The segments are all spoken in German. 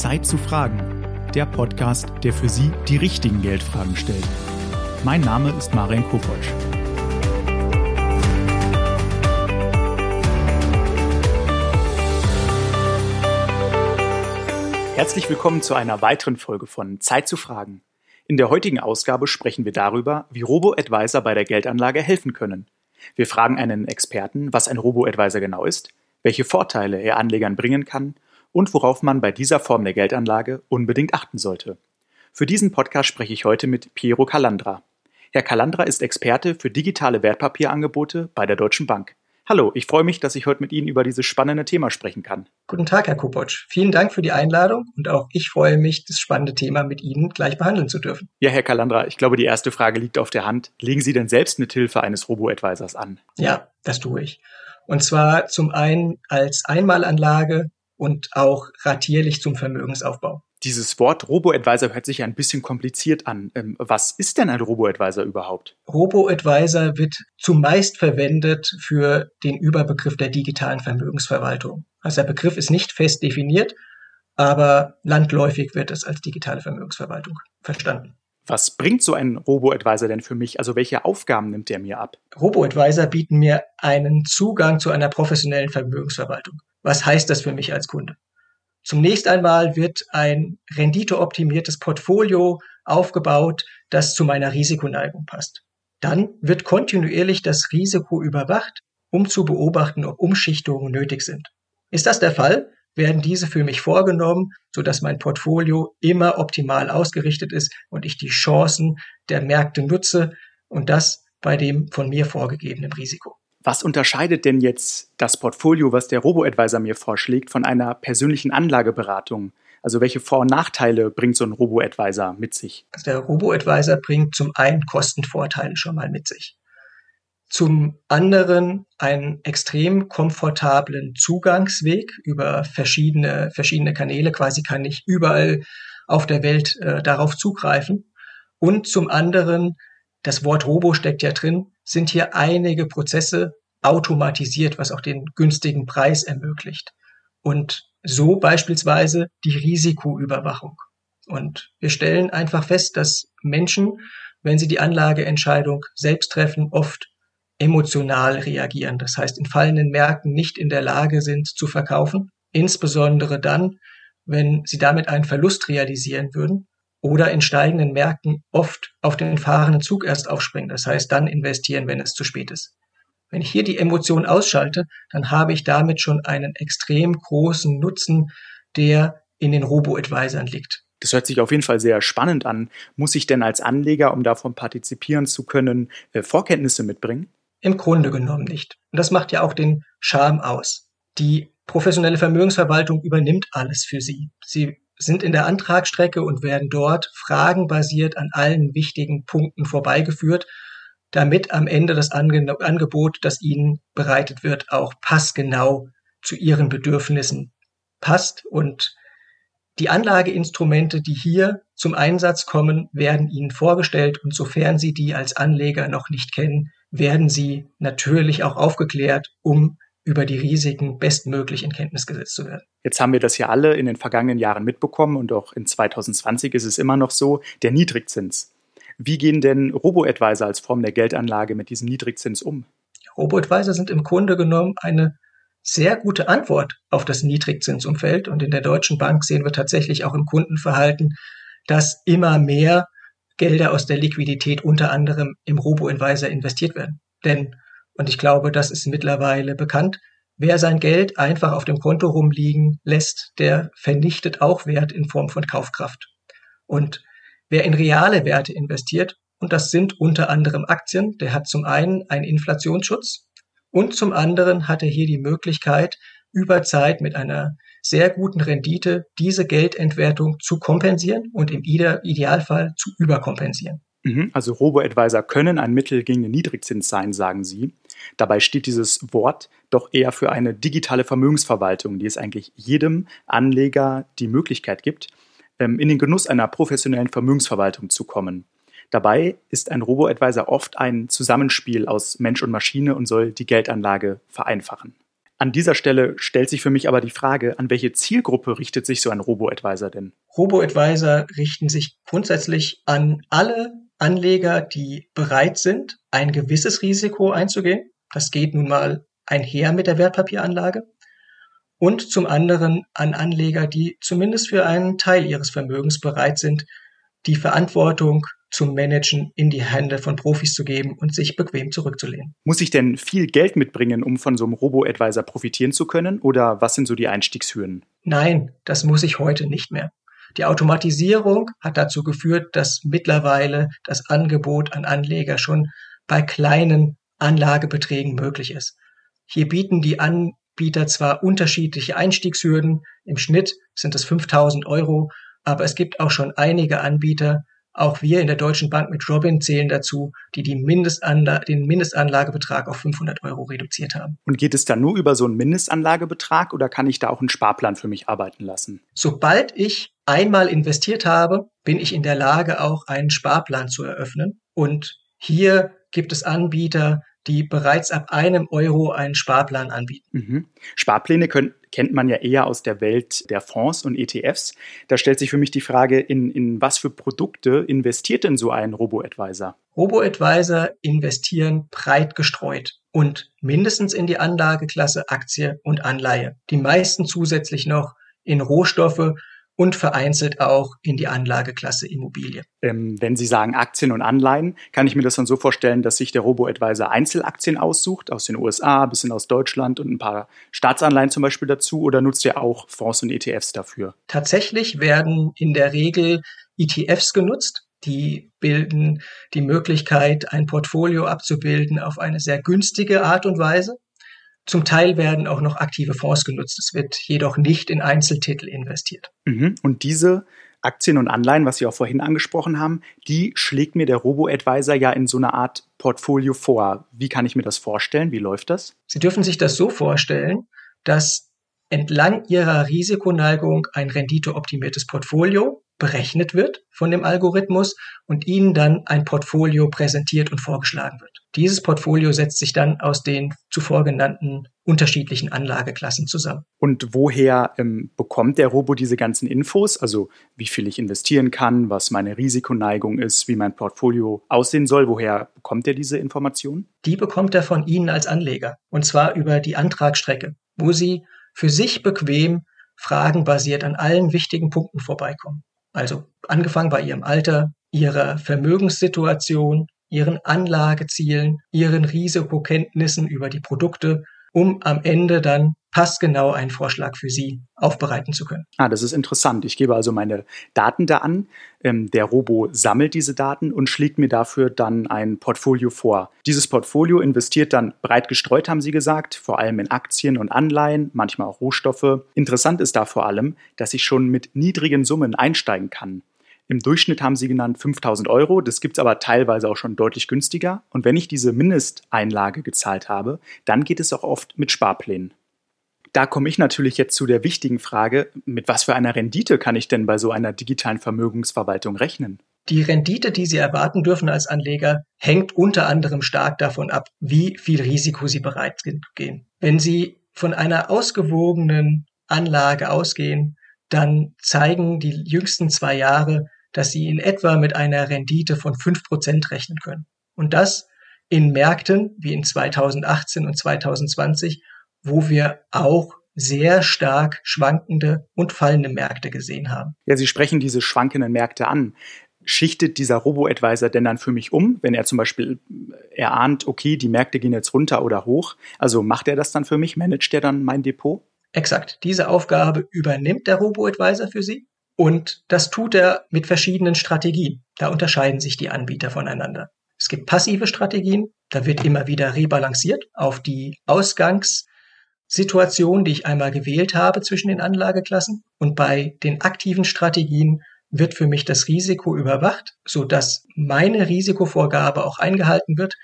Zeit zu fragen, der Podcast, der für Sie die richtigen Geldfragen stellt. Mein Name ist Marian Kopotsch. Herzlich willkommen zu einer weiteren Folge von Zeit zu fragen. In der heutigen Ausgabe sprechen wir darüber, wie Robo-Advisor bei der Geldanlage helfen können. Wir fragen einen Experten, was ein Robo-Advisor genau ist, welche Vorteile er Anlegern bringen kann und worauf man bei dieser Form der Geldanlage unbedingt achten sollte. Für diesen Podcast spreche ich heute mit Piero Calandra. Herr Calandra ist Experte für digitale Wertpapierangebote bei der Deutschen Bank. Hallo, ich freue mich, dass ich heute mit Ihnen über dieses spannende Thema sprechen kann. Guten Tag, Herr Kupotsch. Vielen Dank für die Einladung und auch ich freue mich, das spannende Thema mit Ihnen gleich behandeln zu dürfen. Ja, Herr Calandra, ich glaube, die erste Frage liegt auf der Hand. Legen Sie denn selbst mit Hilfe eines Robo-Advisors an? Ja, das tue ich. Und zwar zum einen als Einmalanlage und auch ratierlich zum Vermögensaufbau. Dieses Wort Robo-Advisor hört sich ein bisschen kompliziert an. Ähm, was ist denn ein Robo-Advisor überhaupt? Robo-Advisor wird zumeist verwendet für den Überbegriff der digitalen Vermögensverwaltung. Also der Begriff ist nicht fest definiert, aber landläufig wird es als digitale Vermögensverwaltung verstanden. Was bringt so ein Robo-Advisor denn für mich? Also welche Aufgaben nimmt der mir ab? Robo-Advisor bieten mir einen Zugang zu einer professionellen Vermögensverwaltung. Was heißt das für mich als Kunde? Zunächst einmal wird ein renditeoptimiertes Portfolio aufgebaut, das zu meiner Risikoneigung passt. Dann wird kontinuierlich das Risiko überwacht, um zu beobachten, ob Umschichtungen nötig sind. Ist das der Fall, werden diese für mich vorgenommen, sodass mein Portfolio immer optimal ausgerichtet ist und ich die Chancen der Märkte nutze und das bei dem von mir vorgegebenen Risiko. Was unterscheidet denn jetzt das Portfolio, was der Robo-Advisor mir vorschlägt, von einer persönlichen Anlageberatung? Also welche Vor- und Nachteile bringt so ein Robo-Advisor mit sich? Also der Robo-Advisor bringt zum einen Kostenvorteile schon mal mit sich. Zum anderen einen extrem komfortablen Zugangsweg über verschiedene, verschiedene Kanäle. Quasi kann ich überall auf der Welt äh, darauf zugreifen. Und zum anderen, das Wort Robo steckt ja drin, sind hier einige Prozesse automatisiert, was auch den günstigen Preis ermöglicht. Und so beispielsweise die Risikoüberwachung. Und wir stellen einfach fest, dass Menschen, wenn sie die Anlageentscheidung selbst treffen, oft emotional reagieren. Das heißt, in fallenden Märkten nicht in der Lage sind zu verkaufen, insbesondere dann, wenn sie damit einen Verlust realisieren würden oder in steigenden Märkten oft auf den fahrenden Zug erst aufspringen. Das heißt, dann investieren, wenn es zu spät ist. Wenn ich hier die Emotion ausschalte, dann habe ich damit schon einen extrem großen Nutzen, der in den Robo-Advisern liegt. Das hört sich auf jeden Fall sehr spannend an. Muss ich denn als Anleger, um davon partizipieren zu können, äh, Vorkenntnisse mitbringen? Im Grunde genommen nicht. Und das macht ja auch den Charme aus. Die professionelle Vermögensverwaltung übernimmt alles für Sie. Sie sind in der Antragsstrecke und werden dort fragenbasiert an allen wichtigen Punkten vorbeigeführt, damit am Ende das Angebot, das Ihnen bereitet wird, auch passgenau zu Ihren Bedürfnissen passt. Und die Anlageinstrumente, die hier zum Einsatz kommen, werden Ihnen vorgestellt und sofern Sie die als Anleger noch nicht kennen, werden Sie natürlich auch aufgeklärt, um über die Risiken bestmöglich in Kenntnis gesetzt zu werden. Jetzt haben wir das ja alle in den vergangenen Jahren mitbekommen und auch in 2020 ist es immer noch so, der Niedrigzins. Wie gehen denn Robo-Advisor als Form der Geldanlage mit diesem Niedrigzins um? Robo-Advisor sind im Grunde genommen eine sehr gute Antwort auf das Niedrigzinsumfeld und in der Deutschen Bank sehen wir tatsächlich auch im Kundenverhalten, dass immer mehr Gelder aus der Liquidität unter anderem im Robo-Advisor investiert werden. Denn und ich glaube, das ist mittlerweile bekannt. Wer sein Geld einfach auf dem Konto rumliegen lässt, der vernichtet auch Wert in Form von Kaufkraft. Und wer in reale Werte investiert, und das sind unter anderem Aktien, der hat zum einen einen Inflationsschutz und zum anderen hat er hier die Möglichkeit, über Zeit mit einer sehr guten Rendite diese Geldentwertung zu kompensieren und im Idealfall zu überkompensieren. Mhm. Also Robo-Advisor können ein Mittel gegen den Niedrigzins sein, sagen Sie. Dabei steht dieses Wort doch eher für eine digitale Vermögensverwaltung, die es eigentlich jedem Anleger die Möglichkeit gibt, ähm, in den Genuss einer professionellen Vermögensverwaltung zu kommen. Dabei ist ein Robo-Advisor oft ein Zusammenspiel aus Mensch und Maschine und soll die Geldanlage vereinfachen. An dieser Stelle stellt sich für mich aber die Frage, an welche Zielgruppe richtet sich so ein Robo-Advisor denn? Robo-Advisor richten sich grundsätzlich an alle Anleger, die bereit sind, ein gewisses Risiko einzugehen. Das geht nun mal einher mit der Wertpapieranlage. Und zum anderen an Anleger, die zumindest für einen Teil ihres Vermögens bereit sind, die Verantwortung zum Managen in die Hände von Profis zu geben und sich bequem zurückzulehnen. Muss ich denn viel Geld mitbringen, um von so einem Robo-Advisor profitieren zu können? Oder was sind so die Einstiegshürden? Nein, das muss ich heute nicht mehr. Die Automatisierung hat dazu geführt, dass mittlerweile das Angebot an Anleger schon bei kleinen Anlagebeträgen möglich ist. Hier bieten die Anbieter zwar unterschiedliche Einstiegshürden, im Schnitt sind es 5000 Euro, aber es gibt auch schon einige Anbieter, auch wir in der Deutschen Bank mit Robin zählen dazu, die, die Mindestanla den Mindestanlagebetrag auf 500 Euro reduziert haben. Und geht es dann nur über so einen Mindestanlagebetrag oder kann ich da auch einen Sparplan für mich arbeiten lassen? Sobald ich einmal investiert habe, bin ich in der Lage, auch einen Sparplan zu eröffnen. Und hier gibt es Anbieter, die bereits ab einem Euro einen Sparplan anbieten. Mhm. Sparpläne können, kennt man ja eher aus der Welt der Fonds und ETFs. Da stellt sich für mich die Frage, in, in was für Produkte investiert denn so ein Robo-Advisor? Robo-Advisor investieren breit gestreut und mindestens in die Anlageklasse Aktie und Anleihe. Die meisten zusätzlich noch in Rohstoffe und vereinzelt auch in die Anlageklasse Immobilie. Ähm, wenn Sie sagen Aktien und Anleihen, kann ich mir das dann so vorstellen, dass sich der Robo-Advisor Einzelaktien aussucht, aus den USA, ein bisschen aus Deutschland und ein paar Staatsanleihen zum Beispiel dazu, oder nutzt er auch Fonds und ETFs dafür? Tatsächlich werden in der Regel ETFs genutzt. Die bilden die Möglichkeit, ein Portfolio abzubilden auf eine sehr günstige Art und Weise. Zum Teil werden auch noch aktive Fonds genutzt. Es wird jedoch nicht in Einzeltitel investiert. Mhm. Und diese Aktien und Anleihen, was Sie auch vorhin angesprochen haben, die schlägt mir der Robo-Advisor ja in so einer Art Portfolio vor. Wie kann ich mir das vorstellen? Wie läuft das? Sie dürfen sich das so vorstellen, dass entlang Ihrer Risikoneigung ein renditeoptimiertes Portfolio berechnet wird von dem Algorithmus und Ihnen dann ein Portfolio präsentiert und vorgeschlagen wird. Dieses Portfolio setzt sich dann aus den zuvor genannten unterschiedlichen Anlageklassen zusammen. Und woher ähm, bekommt der Robo diese ganzen Infos? Also wie viel ich investieren kann, was meine Risikoneigung ist, wie mein Portfolio aussehen soll. Woher bekommt er diese Informationen? Die bekommt er von Ihnen als Anleger. Und zwar über die Antragsstrecke, wo Sie für sich bequem fragenbasiert an allen wichtigen Punkten vorbeikommen. Also angefangen bei ihrem Alter, ihrer Vermögenssituation, ihren Anlagezielen, ihren Risikokenntnissen über die Produkte, um am Ende dann passgenau einen Vorschlag für Sie aufbereiten zu können. Ah, das ist interessant. Ich gebe also meine Daten da an. Ähm, der Robo sammelt diese Daten und schlägt mir dafür dann ein Portfolio vor. Dieses Portfolio investiert dann breit gestreut, haben Sie gesagt, vor allem in Aktien und Anleihen, manchmal auch Rohstoffe. Interessant ist da vor allem, dass ich schon mit niedrigen Summen einsteigen kann. Im Durchschnitt haben Sie genannt 5000 Euro. Das gibt es aber teilweise auch schon deutlich günstiger. Und wenn ich diese Mindesteinlage gezahlt habe, dann geht es auch oft mit Sparplänen. Da komme ich natürlich jetzt zu der wichtigen Frage, mit was für einer Rendite kann ich denn bei so einer digitalen Vermögensverwaltung rechnen? Die Rendite, die Sie erwarten dürfen als Anleger, hängt unter anderem stark davon ab, wie viel Risiko Sie bereit sind zu gehen. Wenn Sie von einer ausgewogenen Anlage ausgehen, dann zeigen die jüngsten zwei Jahre, dass Sie in etwa mit einer Rendite von fünf Prozent rechnen können. Und das in Märkten wie in 2018 und 2020, wo wir auch sehr stark schwankende und fallende Märkte gesehen haben. Ja, Sie sprechen diese schwankenden Märkte an. Schichtet dieser Robo-Advisor denn dann für mich um, wenn er zum Beispiel erahnt, okay, die Märkte gehen jetzt runter oder hoch? Also macht er das dann für mich? Managt er dann mein Depot? Exakt. Diese Aufgabe übernimmt der Robo-Advisor für Sie. Und das tut er mit verschiedenen Strategien. Da unterscheiden sich die Anbieter voneinander. Es gibt passive Strategien, da wird immer wieder rebalanciert auf die Ausgangs- Situation, die ich einmal gewählt habe zwischen den Anlageklassen. Und bei den aktiven Strategien wird für mich das Risiko überwacht, so dass meine Risikovorgabe auch eingehalten wird.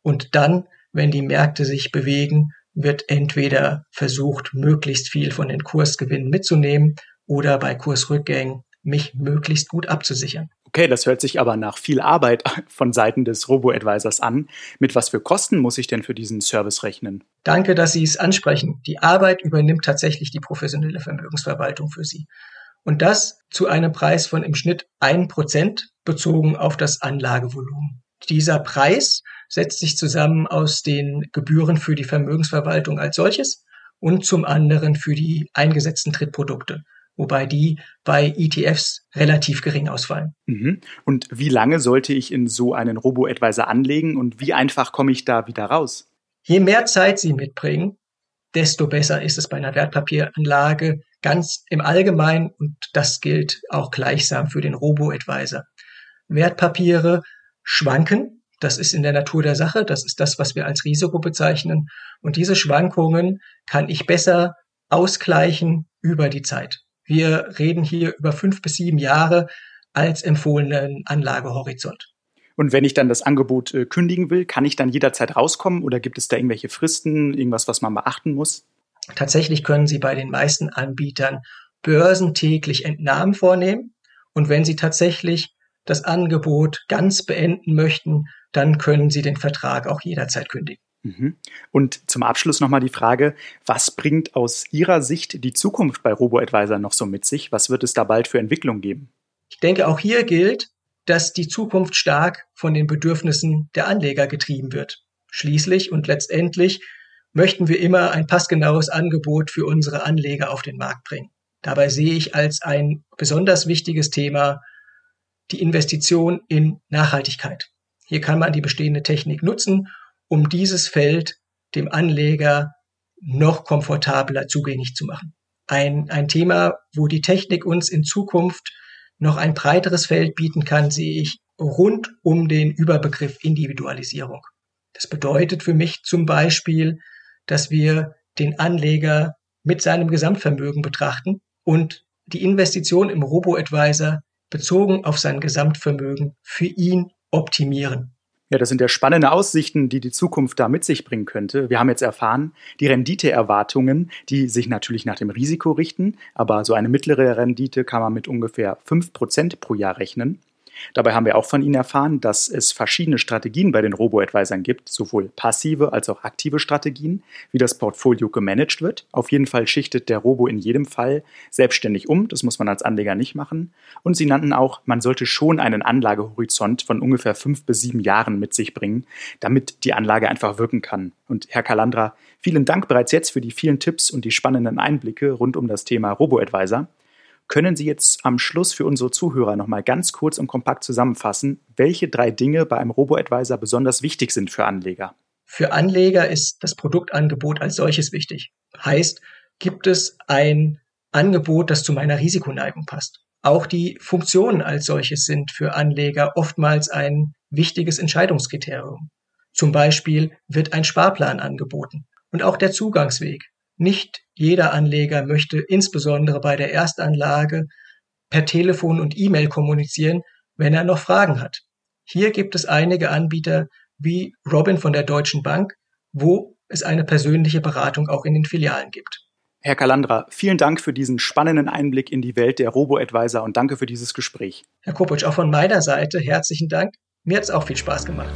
Und dann, wenn die Märkte sich bewegen, wird entweder versucht, möglichst viel von den Kursgewinnen mitzunehmen oder bei Kursrückgängen mich möglichst gut abzusichern. Okay, das hört sich aber nach viel Arbeit von Seiten des Robo-Advisors an. Mit was für Kosten muss ich denn für diesen Service rechnen? Danke, dass Sie es ansprechen. Die Arbeit übernimmt tatsächlich die professionelle Vermögensverwaltung für Sie. Und das zu einem Preis von im Schnitt ein Prozent bezogen auf das Anlagevolumen. Dieser Preis setzt sich zusammen aus den Gebühren für die Vermögensverwaltung als solches und zum anderen für die eingesetzten Trittprodukte, wobei die bei ETFs relativ gering ausfallen. Mhm. Und wie lange sollte ich in so einen Robo-Advisor anlegen und wie einfach komme ich da wieder raus? Je mehr Zeit Sie mitbringen, desto besser ist es bei einer Wertpapieranlage ganz im Allgemeinen und das gilt auch gleichsam für den Robo-Advisor. Wertpapiere schwanken, das ist in der Natur der Sache, das ist das, was wir als Risiko bezeichnen und diese Schwankungen kann ich besser ausgleichen über die Zeit. Wir reden hier über fünf bis sieben Jahre als empfohlenen Anlagehorizont. Und wenn ich dann das Angebot äh, kündigen will, kann ich dann jederzeit rauskommen oder gibt es da irgendwelche Fristen, irgendwas, was man beachten muss? Tatsächlich können Sie bei den meisten Anbietern börsentäglich Entnahmen vornehmen. Und wenn Sie tatsächlich das Angebot ganz beenden möchten, dann können Sie den Vertrag auch jederzeit kündigen. Mhm. Und zum Abschluss nochmal die Frage, was bringt aus Ihrer Sicht die Zukunft bei RoboAdvisor noch so mit sich? Was wird es da bald für Entwicklung geben? Ich denke, auch hier gilt, dass die Zukunft stark von den Bedürfnissen der Anleger getrieben wird. Schließlich und letztendlich möchten wir immer ein passgenaues Angebot für unsere Anleger auf den Markt bringen. Dabei sehe ich als ein besonders wichtiges Thema die Investition in Nachhaltigkeit. Hier kann man die bestehende Technik nutzen, um dieses Feld dem Anleger noch komfortabler zugänglich zu machen. Ein, ein Thema, wo die Technik uns in Zukunft noch ein breiteres Feld bieten kann, sehe ich rund um den Überbegriff Individualisierung. Das bedeutet für mich zum Beispiel, dass wir den Anleger mit seinem Gesamtvermögen betrachten und die Investition im Robo-Advisor bezogen auf sein Gesamtvermögen für ihn optimieren. Ja, das sind ja spannende Aussichten, die die Zukunft da mit sich bringen könnte. Wir haben jetzt erfahren, die Renditeerwartungen, die sich natürlich nach dem Risiko richten, aber so eine mittlere Rendite kann man mit ungefähr 5% pro Jahr rechnen. Dabei haben wir auch von Ihnen erfahren, dass es verschiedene Strategien bei den Robo-Advisern gibt, sowohl passive als auch aktive Strategien, wie das Portfolio gemanagt wird. Auf jeden Fall schichtet der Robo in jedem Fall selbstständig um, das muss man als Anleger nicht machen. Und Sie nannten auch, man sollte schon einen Anlagehorizont von ungefähr fünf bis sieben Jahren mit sich bringen, damit die Anlage einfach wirken kann. Und Herr Kalandra, vielen Dank bereits jetzt für die vielen Tipps und die spannenden Einblicke rund um das Thema Robo-Advisor. Können Sie jetzt am Schluss für unsere Zuhörer nochmal ganz kurz und kompakt zusammenfassen, welche drei Dinge bei einem Robo-Advisor besonders wichtig sind für Anleger? Für Anleger ist das Produktangebot als solches wichtig. Heißt, gibt es ein Angebot, das zu meiner Risikoneigung passt? Auch die Funktionen als solches sind für Anleger oftmals ein wichtiges Entscheidungskriterium. Zum Beispiel wird ein Sparplan angeboten und auch der Zugangsweg. Nicht jeder Anleger möchte insbesondere bei der Erstanlage per Telefon und E-Mail kommunizieren, wenn er noch Fragen hat. Hier gibt es einige Anbieter wie Robin von der Deutschen Bank, wo es eine persönliche Beratung auch in den Filialen gibt. Herr Kalandra, vielen Dank für diesen spannenden Einblick in die Welt der Robo-Advisor und danke für dieses Gespräch. Herr Kopitsch, auch von meiner Seite herzlichen Dank. Mir hat es auch viel Spaß gemacht.